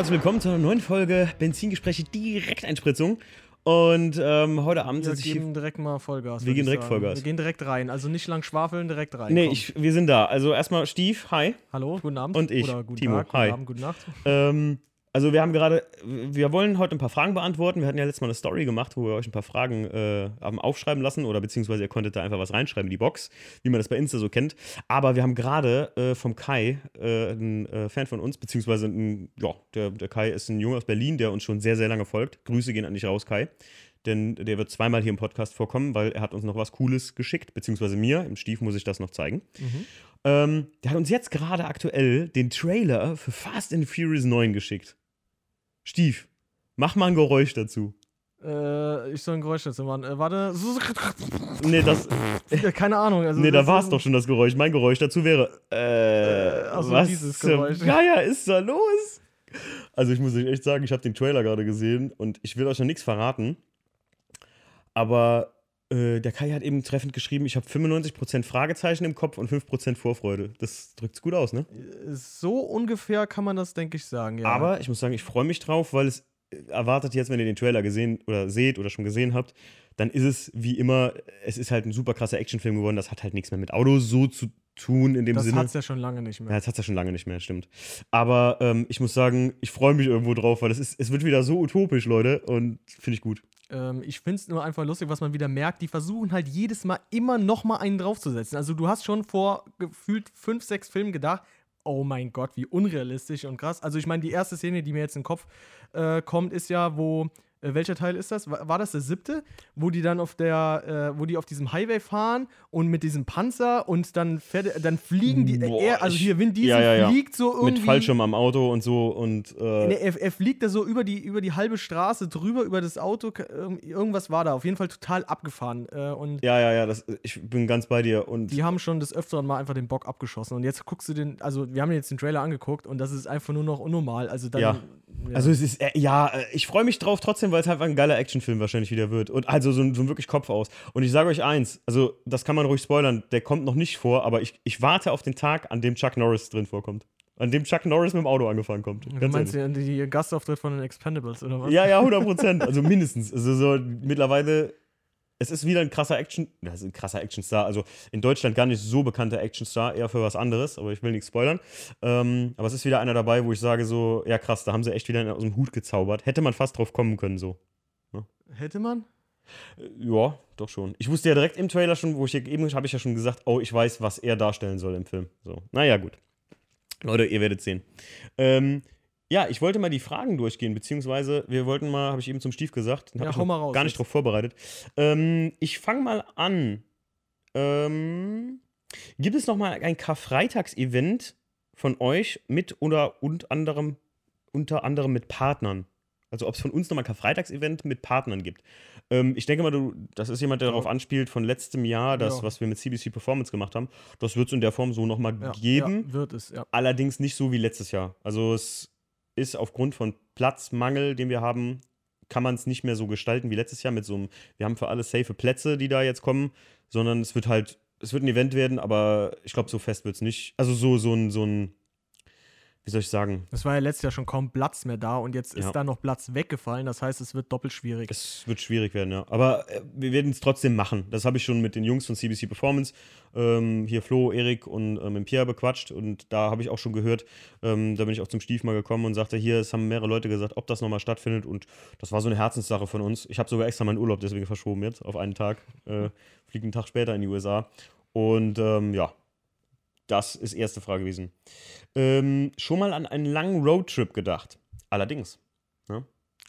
Herzlich willkommen zu einer neuen Folge Benzingespräche Direkteinspritzung. Und ähm, heute Abend Wir sitze ich geben hier. direkt mal Vollgas. Wir gehen direkt sagen. Vollgas. Wir gehen direkt rein. Also nicht lang schwafeln, direkt rein. Nee, ich, wir sind da. Also erstmal Stief, hi. Hallo, guten Abend. Und ich, Oder guten Timo. Tag, guten Hi. Abend, gute Nacht. Ähm, also wir haben gerade, wir wollen heute ein paar Fragen beantworten. Wir hatten ja letztes Mal eine Story gemacht, wo wir euch ein paar Fragen äh, haben aufschreiben lassen oder beziehungsweise ihr konntet da einfach was reinschreiben in die Box, wie man das bei Insta so kennt. Aber wir haben gerade äh, vom Kai, äh, ein äh, Fan von uns, beziehungsweise ein, ja, der, der Kai ist ein Junge aus Berlin, der uns schon sehr, sehr lange folgt. Grüße gehen an dich raus, Kai. Denn der wird zweimal hier im Podcast vorkommen, weil er hat uns noch was Cooles geschickt, beziehungsweise mir. Im Stief muss ich das noch zeigen. Ähm, der hat uns jetzt gerade aktuell den Trailer für Fast and Furious 9 geschickt. Stief, mach mal ein Geräusch dazu. Äh, ich soll ein Geräusch dazu machen. Äh, warte. Nee, das, Ja, Keine Ahnung. Also nee da war es doch schon das Geräusch. Mein Geräusch dazu wäre. Äh, Äh, ach so, was dieses Geräusch. Geier ist da los? Also, ich muss euch echt sagen, ich habe den Trailer gerade gesehen und ich will euch noch nichts verraten. Aber äh, der Kai hat eben treffend geschrieben: Ich habe 95% Fragezeichen im Kopf und 5% Vorfreude. Das drückt's gut aus, ne? So ungefähr kann man das, denke ich, sagen. Ja. Aber ich muss sagen, ich freue mich drauf, weil es erwartet jetzt, wenn ihr den Trailer gesehen oder seht oder schon gesehen habt, dann ist es wie immer, es ist halt ein super krasser Actionfilm geworden. Das hat halt nichts mehr mit Autos so zu tun in dem das Sinne. hat es ja schon lange nicht Ja, mehr. das hat es ja schon lange nicht mehr, stimmt. Aber ähm, ich muss sagen, ich freue mich irgendwo drauf, weil es, ist, es wird wieder so utopisch, Leute, und finde ich gut. Ähm, ich finde es nur einfach lustig, was man wieder merkt. Die versuchen halt jedes Mal immer noch mal einen draufzusetzen. Also du hast schon vor gefühlt fünf, sechs Filmen gedacht, oh mein Gott, wie unrealistisch und krass. Also ich meine, die erste Szene, die mir jetzt in den Kopf äh, kommt, ist ja, wo äh, welcher Teil ist das? War, war das der siebte? Wo die dann auf der, äh, wo die auf diesem Highway fahren und mit diesem Panzer und dann, fährt, dann fliegen die, Boah, er, also hier Vin Diesel ja, ja, ja. fliegt so irgendwie. Mit Fallschirm am Auto und so und äh, er, er fliegt da so über die, über die halbe Straße drüber, über das Auto. Irgendwas war da. Auf jeden Fall total abgefahren. Äh, und ja, ja, ja, das, ich bin ganz bei dir. Und die haben schon des Öfteren mal einfach den Bock abgeschossen. Und jetzt guckst du den, also wir haben jetzt den Trailer angeguckt und das ist einfach nur noch unnormal. Also dann. Ja. Also es ist, äh, ja, äh, ich freue mich drauf trotzdem, weil es halt ein geiler Actionfilm wahrscheinlich wieder wird. Und also so ein, so ein wirklich Kopf aus. Und ich sage euch eins, also das kann man ruhig spoilern, der kommt noch nicht vor, aber ich, ich warte auf den Tag, an dem Chuck Norris drin vorkommt. An dem Chuck Norris mit dem Auto angefahren kommt. du Ganz meinst ehrlich. die, die Gastauftritt von den Expendables, oder was? Ja, ja, 100 Prozent. Also mindestens. Also so mittlerweile, es ist wieder ein krasser Action, das ist ein krasser Actionstar. Also in Deutschland gar nicht so bekannter Actionstar, eher für was anderes, aber ich will nichts spoilern. Ähm, aber es ist wieder einer dabei, wo ich sage so, ja krass, da haben sie echt wieder einen aus dem Hut gezaubert. Hätte man fast drauf kommen können so. Hätte man? Äh, Ja, doch schon. Ich wusste ja direkt im Trailer schon, wo ich ja eben habe ich ja schon gesagt, oh, ich weiß, was er darstellen soll im Film. So, naja, gut. Leute, ihr werdet sehen. Ähm, ja, ich wollte mal die Fragen durchgehen, beziehungsweise wir wollten mal, habe ich eben zum Stief gesagt, Ja, hau mal raus gar nicht jetzt. drauf vorbereitet. Ähm, ich fange mal an. Ähm, gibt es noch mal ein Karfreitags-Event von euch mit oder und anderem, unter anderem mit Partnern? Also ob es von uns nochmal ein Karfreitags-Event mit Partnern gibt. Ähm, ich denke mal, du, das ist jemand, der Ja. darauf anspielt von letztem Jahr, das, Ja. was wir mit CBC Performance gemacht haben. Das wird es in der Form so nochmal Ja, geben. Wird es, ja. Allerdings nicht so wie letztes Jahr. Also es ist aufgrund von Platzmangel, den wir haben, kann man es nicht mehr so gestalten wie letztes Jahr mit so einem, wir haben für alle safe Plätze, die da jetzt kommen, sondern es wird halt, es wird ein Event werden, aber ich glaube, so fest wird es nicht. Also so, so ein, so ein, wie soll ich sagen, Es war ja letztes Jahr schon kaum Platz mehr da und jetzt Ja. ist da noch Platz weggefallen. Das heißt, es wird doppelt schwierig. Es wird schwierig werden, ja. Aber äh, wir werden es trotzdem machen. Das habe ich schon mit den Jungs von CBC Performance, ähm, hier Flo, Erik und ähm, mit Pierre bequatscht. Und da habe ich auch schon gehört, ähm, da bin ich auch zum Stief mal gekommen und sagte, hier, es haben mehrere Leute gesagt, ob das nochmal stattfindet. Und das war so eine Herzenssache von uns. Ich habe sogar extra meinen Urlaub deswegen verschoben jetzt auf einen Tag. Äh, fliege einen Tag später in die USA. Und ähm, ja, das ist erste Frage gewesen. Ähm, schon mal an einen langen Roadtrip gedacht. Allerdings.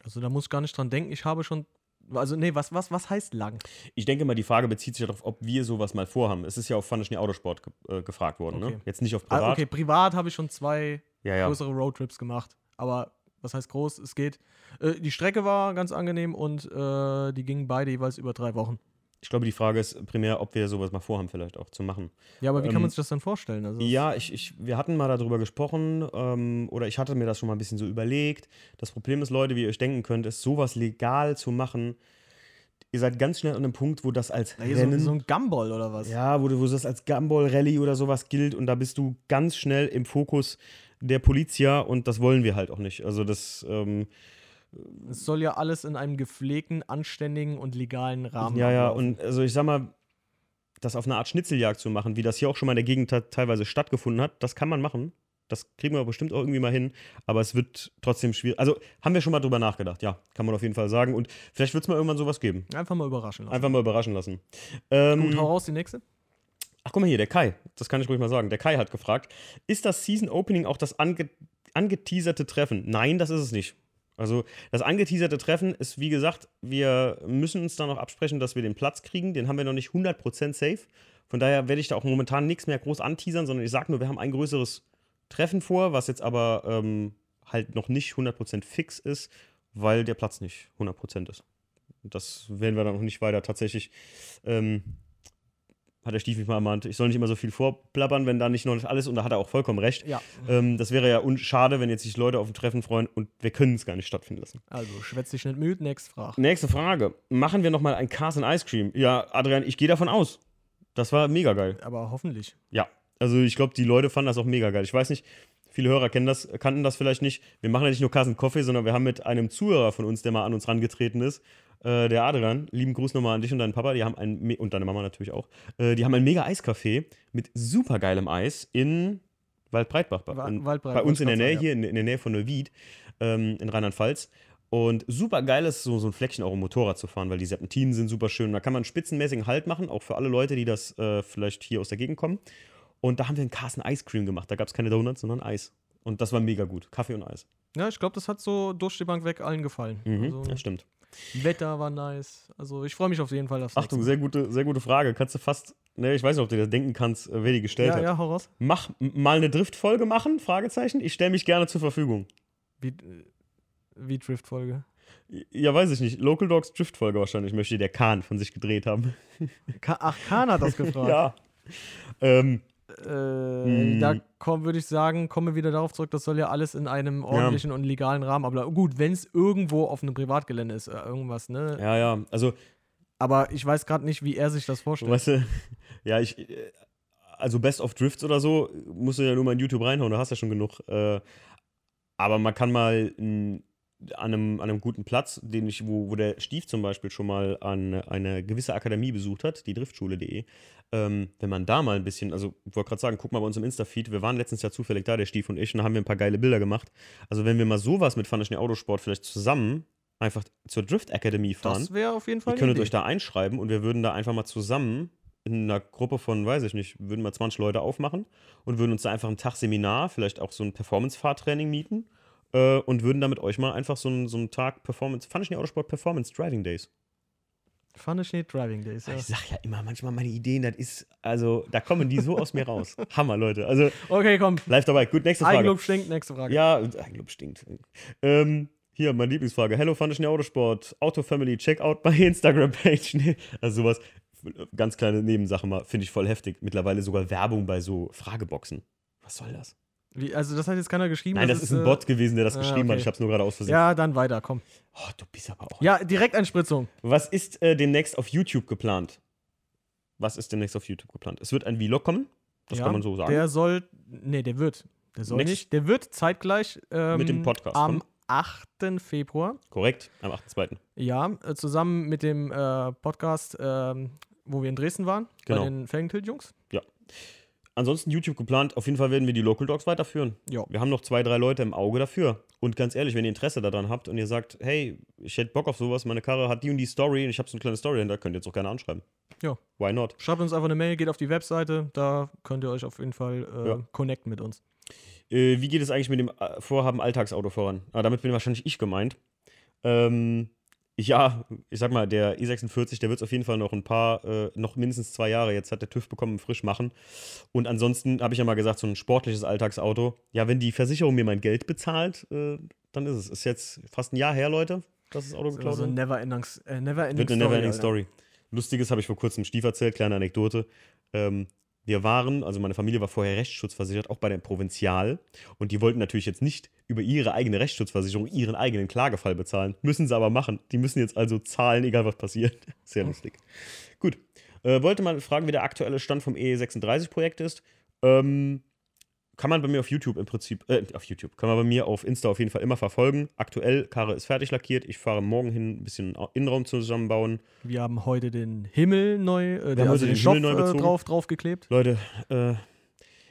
Also da muss ich gar nicht dran denken. Ich habe schon. Also, nee, was, was, was heißt lang? Ich denke mal, die Frage bezieht sich darauf, ob wir sowas mal vorhaben. Es ist ja auf Fun Schnee Autosport ge äh, gefragt worden, ne? Okay. Jetzt nicht auf privat. Ah, okay, privat habe ich schon zwei Ja, ja. größere Roadtrips gemacht. Aber was heißt groß? Es geht. Äh, die Strecke war ganz angenehm und äh, die gingen beide jeweils über drei Wochen. Ich glaube, die Frage ist primär, ob wir sowas mal vorhaben, vielleicht auch zu machen. Ja, aber wie Ähm, kann man sich das dann vorstellen? Also, Ja, ich, ich, wir hatten mal darüber gesprochen, ähm, oder ich hatte mir das schon mal ein bisschen so überlegt. Das Problem ist, Leute, wie ihr euch denken könnt, ist, sowas legal zu machen. Ihr seid ganz schnell an einem Punkt, wo das als Na, hier so, Rennen. so ein Gumball oder was? Ja, wo, du- wo das als Gumball Rally oder sowas gilt und da bist du ganz schnell im Fokus der Polizia und das wollen wir halt auch nicht. Also das, ähm, Es soll ja alles in einem gepflegten, anständigen und legalen Rahmen ja, ja, ablaufen. und also ich sag mal, das auf eine Art Schnitzeljagd zu machen, wie das hier auch schon mal in der Gegend te- teilweise stattgefunden hat, das kann man machen. Das kriegen wir bestimmt auch irgendwie mal hin, aber es wird trotzdem schwierig. Also haben wir schon mal drüber nachgedacht, ja, kann man auf jeden Fall sagen. Und vielleicht wird es mal irgendwann sowas geben. Einfach mal überraschen lassen. Einfach mal überraschen lassen. Ähm, Gut, hau raus, die nächste. Ach, guck mal hier, der Kai. Das kann ich ruhig mal sagen. Der Kai hat gefragt: Ist das Season Opening auch das ange angeteaserte Treffen? Nein, das ist es nicht. Also, das angeteaserte Treffen ist, wie gesagt, wir müssen uns da noch absprechen, dass wir den Platz kriegen. Den haben wir noch nicht 100% safe. Von daher werde ich da auch momentan nichts mehr groß anteasern, sondern ich sage nur, wir haben ein größeres Treffen vor, was jetzt aber ähm, halt noch nicht 100% fix ist, weil der Platz nicht 100% ist. Das werden wir dann noch nicht weiter tatsächlich. Ähm, hat der Stief mich mal ermahnt, ich soll nicht immer so viel vorblabbern, wenn da nicht noch alles, und da hat er auch vollkommen recht. Ja, Ähm, das wäre ja schade, wenn jetzt sich Leute auf ein Treffen freuen und wir können es gar nicht stattfinden lassen. also schwätz dich nicht müde, next Frage. Nächste Frage. Machen wir nochmal ein Cars and Ice Cream? Ja, Adrian, ich gehe davon aus. Das war mega geil. Aber hoffentlich. Ja, also ich glaube, die Leute fanden das auch mega geil. Ich weiß nicht, viele Hörer kennen das, kannten das vielleicht nicht. Wir machen ja nicht nur Cars and Coffee, sondern wir haben mit einem Zuhörer von uns, der mal an uns rangetreten ist, äh, der Adrian, lieben Gruß nochmal an dich und deinen Papa, die haben ein, und deine Mama natürlich auch, äh, die haben ein mega Eiscafé mit super geilem Eis in Waldbreitbach. Bei, Wa- in, Waldbreit, bei uns in der Nähe, hier in, in der Nähe von Neuwied, ähm, in Rheinland-Pfalz. Und super geil ist, so, so ein Fleckchen auch im Motorrad zu fahren, weil die Serpentinen sind super schön. Da kann man einen spitzenmäßigen Halt machen, auch für alle Leute, die das äh, vielleicht hier aus der Gegend kommen. Und da haben wir einen Carsten Ice Cream gemacht. Da gab es keine Donuts, sondern Eis. Und das war mega gut. Kaffee und Eis. Ja, ich glaube, das hat so durch die Bank weg allen gefallen. Mhm, Also, das stimmt. Wetter war nice. Also ich freue mich auf jeden Fall aufs Achtung, sehr gute, sehr gute Frage. Kannst du fast, ne, ich weiß nicht, ob du dir das denken kannst, äh, wer die gestellt Ja, hat. ja, hau raus. Mach mal eine Driftfolge machen? Fragezeichen. Ich stelle mich gerne zur Verfügung. Wie, äh, wie Drift-Folge. Ja, weiß ich nicht. Local Dogs Driftfolge wahrscheinlich möchte der Kahn von sich gedreht haben. Ach, Kahn hat das gefragt. ja. Ähm, Äh, Hm. Da würde ich sagen, kommen wir wieder darauf zurück, das soll ja alles in einem ordentlichen und legalen Rahmen. Aber gut, wenn es irgendwo auf einem Privatgelände ist, äh, irgendwas, ne? ja, ja. Also, Aber ich weiß gerade nicht, wie er sich das vorstellt. weißt du, ja, ich, äh, also Best of Drifts oder so, musst du ja nur mal in YouTube reinhauen, da hast ja schon genug. Äh, aber man kann mal n, an, einem, an einem guten Platz, den ich, wo, wo der Stief zum Beispiel schon mal an eine gewisse Akademie besucht hat, die driftschule.de, ähm, wenn man da mal ein bisschen, also ich wollte gerade sagen, guck mal bei uns im Insta-Feed, wir waren letztens ja zufällig da, der Stief und ich, und da haben wir ein paar geile Bilder gemacht. Also wenn wir mal sowas mit Funny Autosport vielleicht zusammen einfach zur Drift Academy fahren, das wäre auf jeden Fall ihr könntet Idee. euch da einschreiben und wir würden da einfach mal zusammen in einer Gruppe von, weiß ich nicht, würden mal 20 Leute aufmachen und würden uns da einfach einen Tag Seminar, vielleicht auch so ein Performance-Fahrtraining mieten äh, und würden da mit euch mal einfach so einen, so einen Tag Performance, nicht Autosport Performance Driving Days. Nicht Driving Days. Ja. Ich sag ja immer manchmal meine Ideen, das ist, also da kommen die so aus mir raus. Hammer, Leute. Also Okay, komm. live dabei. Gut, nächste Frage. Eigenlob stinkt, nächste Frage. Ja, Eigenlob stinkt. Ähm, hier, meine Lieblingsfrage. Hello, fand ich Autosport. Auto Family, check out my Instagram-Page. Nee, also sowas. Ganz kleine Nebensache mal. Finde ich voll heftig. Mittlerweile sogar Werbung bei so Frageboxen. Was soll das? Wie, also das hat jetzt keiner geschrieben. Nein, das ist ein äh, Bot gewesen, der das ah, geschrieben hat. okay. Ich habe es nur gerade aus Versehen. Ja, dann weiter, komm. Oh, du bist aber auch. Ja, Direkteinspritzung. Was ist äh, demnächst auf YouTube geplant? Was ist demnächst auf YouTube geplant? Es wird ein Vlog kommen. Das ja, kann man so sagen. Der soll, nee, der wird. Der soll Next- nicht. Der wird zeitgleich ähm, Mit dem Podcast am kommen. 8. Februar. Korrekt, am 8.2. Ja, äh, zusammen mit dem äh, Podcast, ähm, wo wir in Dresden waren, Genau. bei den Felgentilt-Jungs. Ansonsten YouTube geplant. Auf jeden Fall werden wir die Local Dogs weiterführen. Ja. Wir haben noch zwei, drei Leute im Auge dafür. Und ganz ehrlich, wenn ihr Interesse daran habt und ihr sagt, hey, ich hätte Bock auf sowas, meine Karre hat die und die Story und ich habe so eine kleine Story dahinter, könnt ihr jetzt auch gerne anschreiben. Ja. Why not? Schreibt uns einfach eine Mail, geht auf die Webseite, da könnt ihr euch auf jeden Fall äh, Ja. connecten mit uns. Äh, wie geht es eigentlich mit dem äh, Vorhaben Alltagsauto voran? Ah, damit bin wahrscheinlich ich gemeint. Ähm, ja, ich sag mal, der E46, der wird es auf jeden Fall noch ein paar, äh, noch mindestens zwei Jahre jetzt hat der TÜV bekommen, frisch machen. Und ansonsten habe ich ja mal gesagt, so ein sportliches Alltagsauto. Ja, wenn die Versicherung mir mein Geld bezahlt, äh, dann ist es. Ist jetzt fast ein Jahr her, Leute, dass das Auto geklaut Also wurde. never ending, äh, never ending Wird eine Neverending Alter. Story. Lustiges habe ich vor kurzem Stief erzählt, kleine Anekdote. Ähm, wir waren, also meine Familie war vorher rechtsschutzversichert, auch bei der Provinzial. Und die wollten natürlich jetzt nicht über ihre eigene Rechtsschutzversicherung ihren eigenen Klagefall bezahlen. Müssen sie aber machen. Die müssen jetzt also zahlen, egal was passiert. Sehr lustig. Gut. Äh, wollte mal fragen, wie der aktuelle Stand vom E36-Projekt ist. Ähm, kann man bei mir auf YouTube im Prinzip, äh, auf YouTube, kann man bei mir auf Insta auf jeden Fall immer verfolgen. Aktuell, Karre ist fertig lackiert. Ich fahre morgen hin, ein bisschen Innenraum zusammenbauen. Wir haben heute den Himmel neu, äh, haben also den den Stoff neu äh, bezogen. drauf, draufgeklebt. Leute, äh,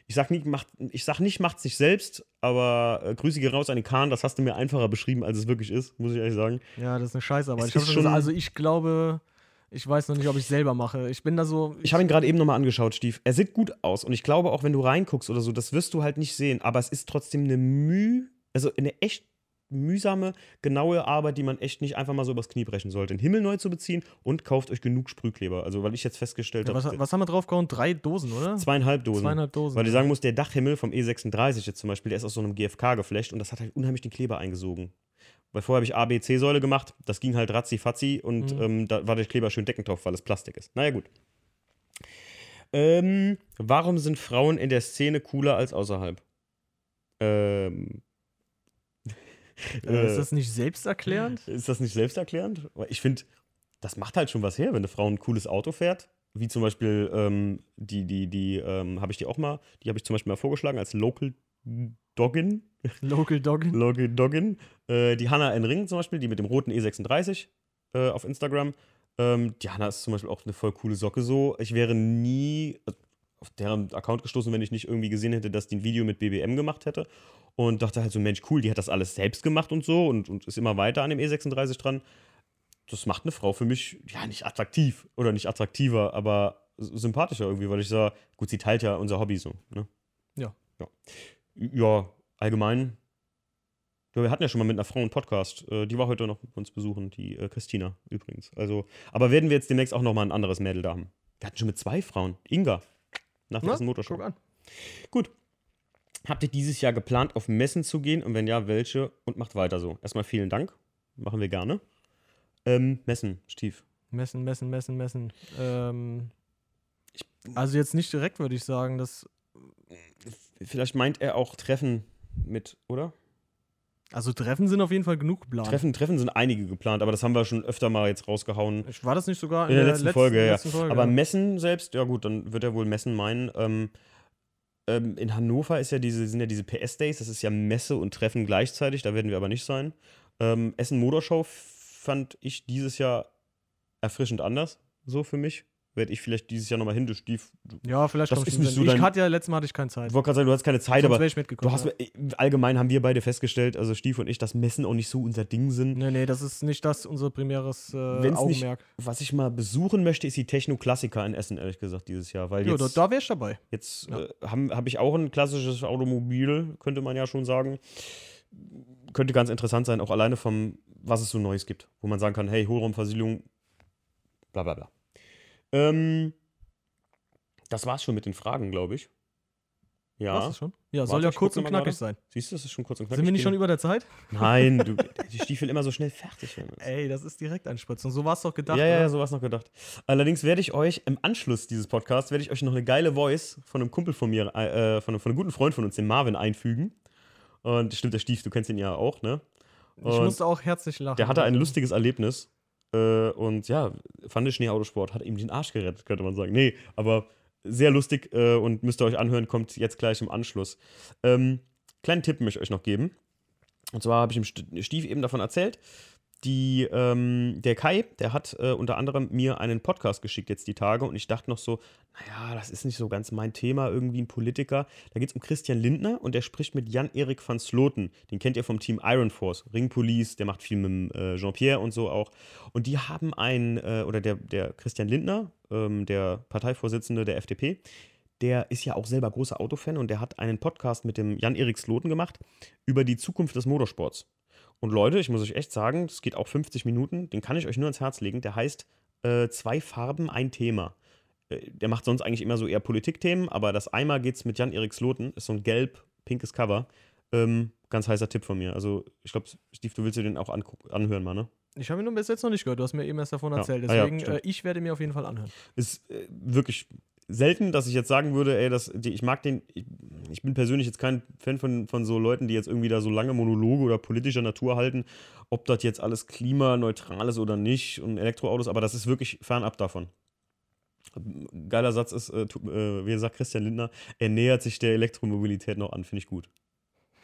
ich sag, nie, macht, ich sag nicht, macht sich selbst, aber äh, Grüße gehen raus an den Kahn, das hast du mir einfacher beschrieben, als es wirklich ist, muss ich ehrlich sagen. Ja, das ist eine Es ich schon also ich glaube, ich weiß noch nicht, ob ich selber mache. Ich bin da so. Ich habe ihn gerade eben nochmal angeschaut, Stief. Er sieht gut aus und ich glaube auch, wenn du reinguckst oder so, das wirst du halt nicht sehen, aber es ist trotzdem eine Mühe, also eine echt mühsame, genaue Arbeit, die man echt nicht einfach mal so übers Knie brechen sollte. Den Himmel neu zu beziehen und kauft euch genug Sprühkleber. Also, weil ich jetzt festgestellt ja, was, habe, was haben wir draufgehauen? Drei Dosen, oder? zweieinhalb Dosen. Zweieinhalb Dosen. Weil ich sagen muss, der Dachhimmel vom E36 jetzt zum Beispiel, der ist aus so einem GFK geflecht und das hat halt unheimlich den Kleber eingesogen. Weil vorher habe ich A-B-C-Säule gemacht, das ging halt ratzi-fatzi und Mhm. ähm, da war der Kleber schön deckend drauf, weil es Plastik ist. Naja, gut. Ähm, warum sind Frauen in der Szene cooler als außerhalb? Ähm. äh, ist das nicht selbsterklärend? Ist das nicht selbsterklärend? Ich finde, das macht halt schon was her, wenn eine Frau ein cooles Auto fährt. Wie zum Beispiel, ähm, die, die, die, ähm, habe ich die auch mal, die habe ich zum Beispiel mal vorgeschlagen als Local Doggin. Local Doggin. Local Doggin. Äh, die Hanna N. Ring zum Beispiel, die mit dem roten E36 äh, auf Instagram. Ähm, die Hanna ist zum Beispiel auch eine voll coole Socke so. Ich wäre nie äh, auf deren Account gestoßen, wenn ich nicht irgendwie gesehen hätte, dass die ein Video mit BBM gemacht hätte. Und dachte halt so, Mensch, cool, die hat das alles selbst gemacht und so und, und ist immer weiter an dem E36 dran. Das macht eine Frau für mich, ja, nicht attraktiv oder nicht attraktiver, aber sympathischer irgendwie, weil ich sage, gut, sie teilt ja unser Hobby so. Ne? Ja. ja. Ja, allgemein. Ja, wir hatten ja schon mal mit einer Frau einen Podcast. Äh, die war heute noch bei uns besuchen, die äh, Christina übrigens. Also, aber werden wir jetzt demnächst auch noch mal ein anderes Mädel da haben? Wir hatten schon mit zwei Frauen. Inga. Nach der ersten Motorshow. guck an. Gut. Habt ihr dieses Jahr geplant, auf Messen zu gehen? Und wenn ja, welche? Und macht weiter so. Erstmal vielen Dank. Machen wir gerne. Ähm, Messen, Stief. Messen, messen, messen, messen. Ähm, also jetzt nicht direkt, würde ich sagen. Das, Vielleicht meint er auch Treffen mit, oder? also Treffen sind auf jeden Fall genug geplant. Treffen, Treffen sind einige geplant, aber das haben wir schon öfter mal jetzt rausgehauen. Ich- War das nicht sogar In der letzten Folge, ja. Folge, Aber Messen selbst, ja gut, dann wird er wohl Messen meinen. Ähm, ähm, in Hannover ist ja diese, sind ja diese PS-Days, das ist ja Messe und Treffen gleichzeitig, da werden wir aber nicht sein. Ähm, Essen Motorshow fand ich dieses Jahr erfrischend anders, so für mich. Werde ich vielleicht dieses Jahr nochmal hin, du Stief. Ja, vielleicht Das ich ist nicht so Ich dein- hatte ja, letztes Mal hatte ich keine Zeit. ich wollte gerade sagen, du hast keine Zeit, Sonst aber ich du hast, ja. äh, allgemein haben wir beide festgestellt, also Stief und ich, dass Messen auch nicht so unser Ding sind. Nee, nee, das ist nicht das unser primäres äh, Wenn's nicht- Augenmerk. Was ich mal besuchen möchte, ist die Techno-Klassiker in Essen, ehrlich gesagt, dieses Jahr. Weil Ja, jetzt, da, da wäre ich dabei. Jetzt Ja. äh, habe hab ich auch ein klassisches Automobil, könnte man ja schon sagen. Könnte ganz interessant sein, auch alleine vom, was es so Neues gibt, wo man sagen kann, hey, Hohlraumversiegelung, bla bla bla. Ähm, das war's schon mit den Fragen, glaube ich. Ja. War's das schon? Ja, Warte, soll ja ich kurz und knackig sein. Siehst du, das ist schon kurz und knackig. Sind wir nicht schon über der Zeit? Nein, du, die Stiefel immer so schnell fertig werden. Ey, das ist Direktanspritzung. So war es doch gedacht. ja, ja, oder? so was noch gedacht. Allerdings werde ich euch im Anschluss dieses Podcasts, werde ich euch noch eine geile Voice von einem Kumpel von mir, äh, von, einem- von einem guten Freund von uns, dem Marvin, einfügen. Und stimmt, der Stief, du kennst ihn ja auch, ne? Ich Und musste auch herzlich lachen. Der hatte ein Also, lustiges Erlebnis. Äh, und ja, fand der Schneeautosport, hat ihm den Arsch gerettet, könnte man sagen. Nee, aber sehr lustig äh, und müsst ihr euch anhören, kommt jetzt gleich im Anschluss. Ähm, kleinen Tipp möchte ich euch noch geben. Und zwar habe ich dem St- Stief eben davon erzählt. Die, ähm, der Kai, der hat äh, unter anderem mir einen Podcast geschickt jetzt die Tage und ich dachte noch so, naja, das ist nicht so ganz mein Thema, irgendwie ein Politiker. Da geht es um Christian Lindner und der spricht mit Jan-Erik van Sloten. Den kennt ihr vom Team Iron Force, Ring Police, der macht viel mit äh, Jean-Pierre und so auch. Und die haben einen, äh, oder der, der Christian Lindner, ähm, der Parteivorsitzende der FDP, der ist ja auch selber großer Autofan und der hat einen Podcast mit dem Jan-Erik Sloten gemacht über die Zukunft des Motorsports. Und Leute, ich muss euch echt sagen, das geht auch 50 Minuten, den kann ich euch nur ans Herz legen. Der heißt äh, Zwei Farben, ein Thema. Äh, der macht sonst eigentlich immer so eher Politikthemen, aber das einmal geht's mit Jan-Erik Sloten, ist so ein gelb-pinkes Cover. Ähm, ganz heißer Tipp von mir. Also, ich glaube, Steve, du willst dir den auch anhören, mal, ne? Ich habe ihn nur bis jetzt noch nicht gehört. Du hast mir eben erst davon Ja. erzählt. Ah ja, Deswegen, äh, ich werde mir auf jeden Fall anhören. ist äh, wirklich selten, dass ich jetzt sagen würde, ey, das, die, ich mag den, ich, ich bin persönlich jetzt kein Fan von, von so Leuten, die jetzt irgendwie da so lange Monologe oder politischer Natur halten, ob das jetzt alles klimaneutral ist oder nicht und Elektroautos, aber das ist wirklich fernab davon. Geiler Satz ist, äh, äh, wie sagt Christian Lindner, er nähert sich der Elektromobilität noch an, finde ich gut.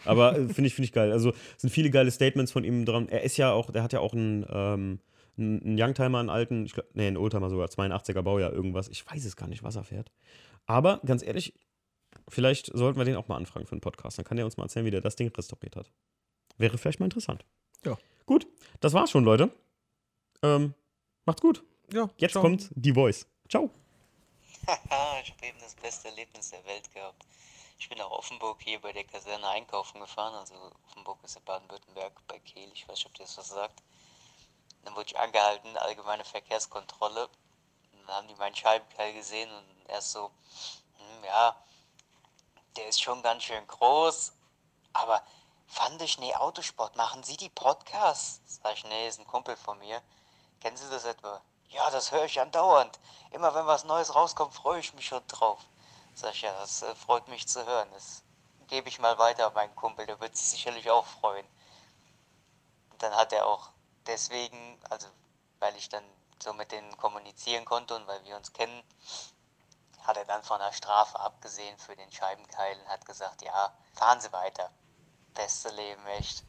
Aber äh, finde ich, find ich geil. Also sind viele geile Statements von ihm dran. Er ist ja auch, der hat ja auch einen, ähm, einen Youngtimer, einen alten, ich glaub, nee, einen Oldtimer sogar, 82er Baujahr, irgendwas. Ich weiß es gar nicht, was er fährt. Aber ganz ehrlich, vielleicht sollten wir den auch mal anfragen für einen Podcast. Dann kann er uns mal erzählen, wie der das Ding restauriert hat. Wäre vielleicht mal interessant. Ja. Gut, das war's schon, Leute. Ähm, macht's gut. Ja, Jetzt ciao. kommt die Voice. Ciao. Haha, ich habe eben das beste Erlebnis der Welt gehabt. Ich bin nach Offenburg hier bei der Kaserne einkaufen gefahren. Also Offenburg ist in Baden-Württemberg bei Kehl. Ich weiß nicht, ob dir das was sagt. Dann wurde ich angehalten, allgemeine Verkehrskontrolle. Dann haben die meinen Scheibenkeil gesehen und erst so, hm, ja, der ist schon ganz schön groß. Aber fand ich, nee, Autosport, machen Sie die Podcasts? Sag ich, nee, ist ein Kumpel von mir. Kennen Sie das etwa? Ja, das höre ich andauernd. Immer wenn was Neues rauskommt, freue ich mich schon drauf. Sag ich, ja, das äh, freut mich zu hören. Das gebe ich mal weiter meinen Kumpel, der wird sich sicherlich auch freuen. Und dann hat er auch deswegen, also weil ich dann so mit denen kommunizieren konnte und weil wir uns kennen, hat er dann von der Strafe abgesehen für den Scheibenkeil und hat gesagt, ja, fahren Sie weiter. Beste Leben, echt.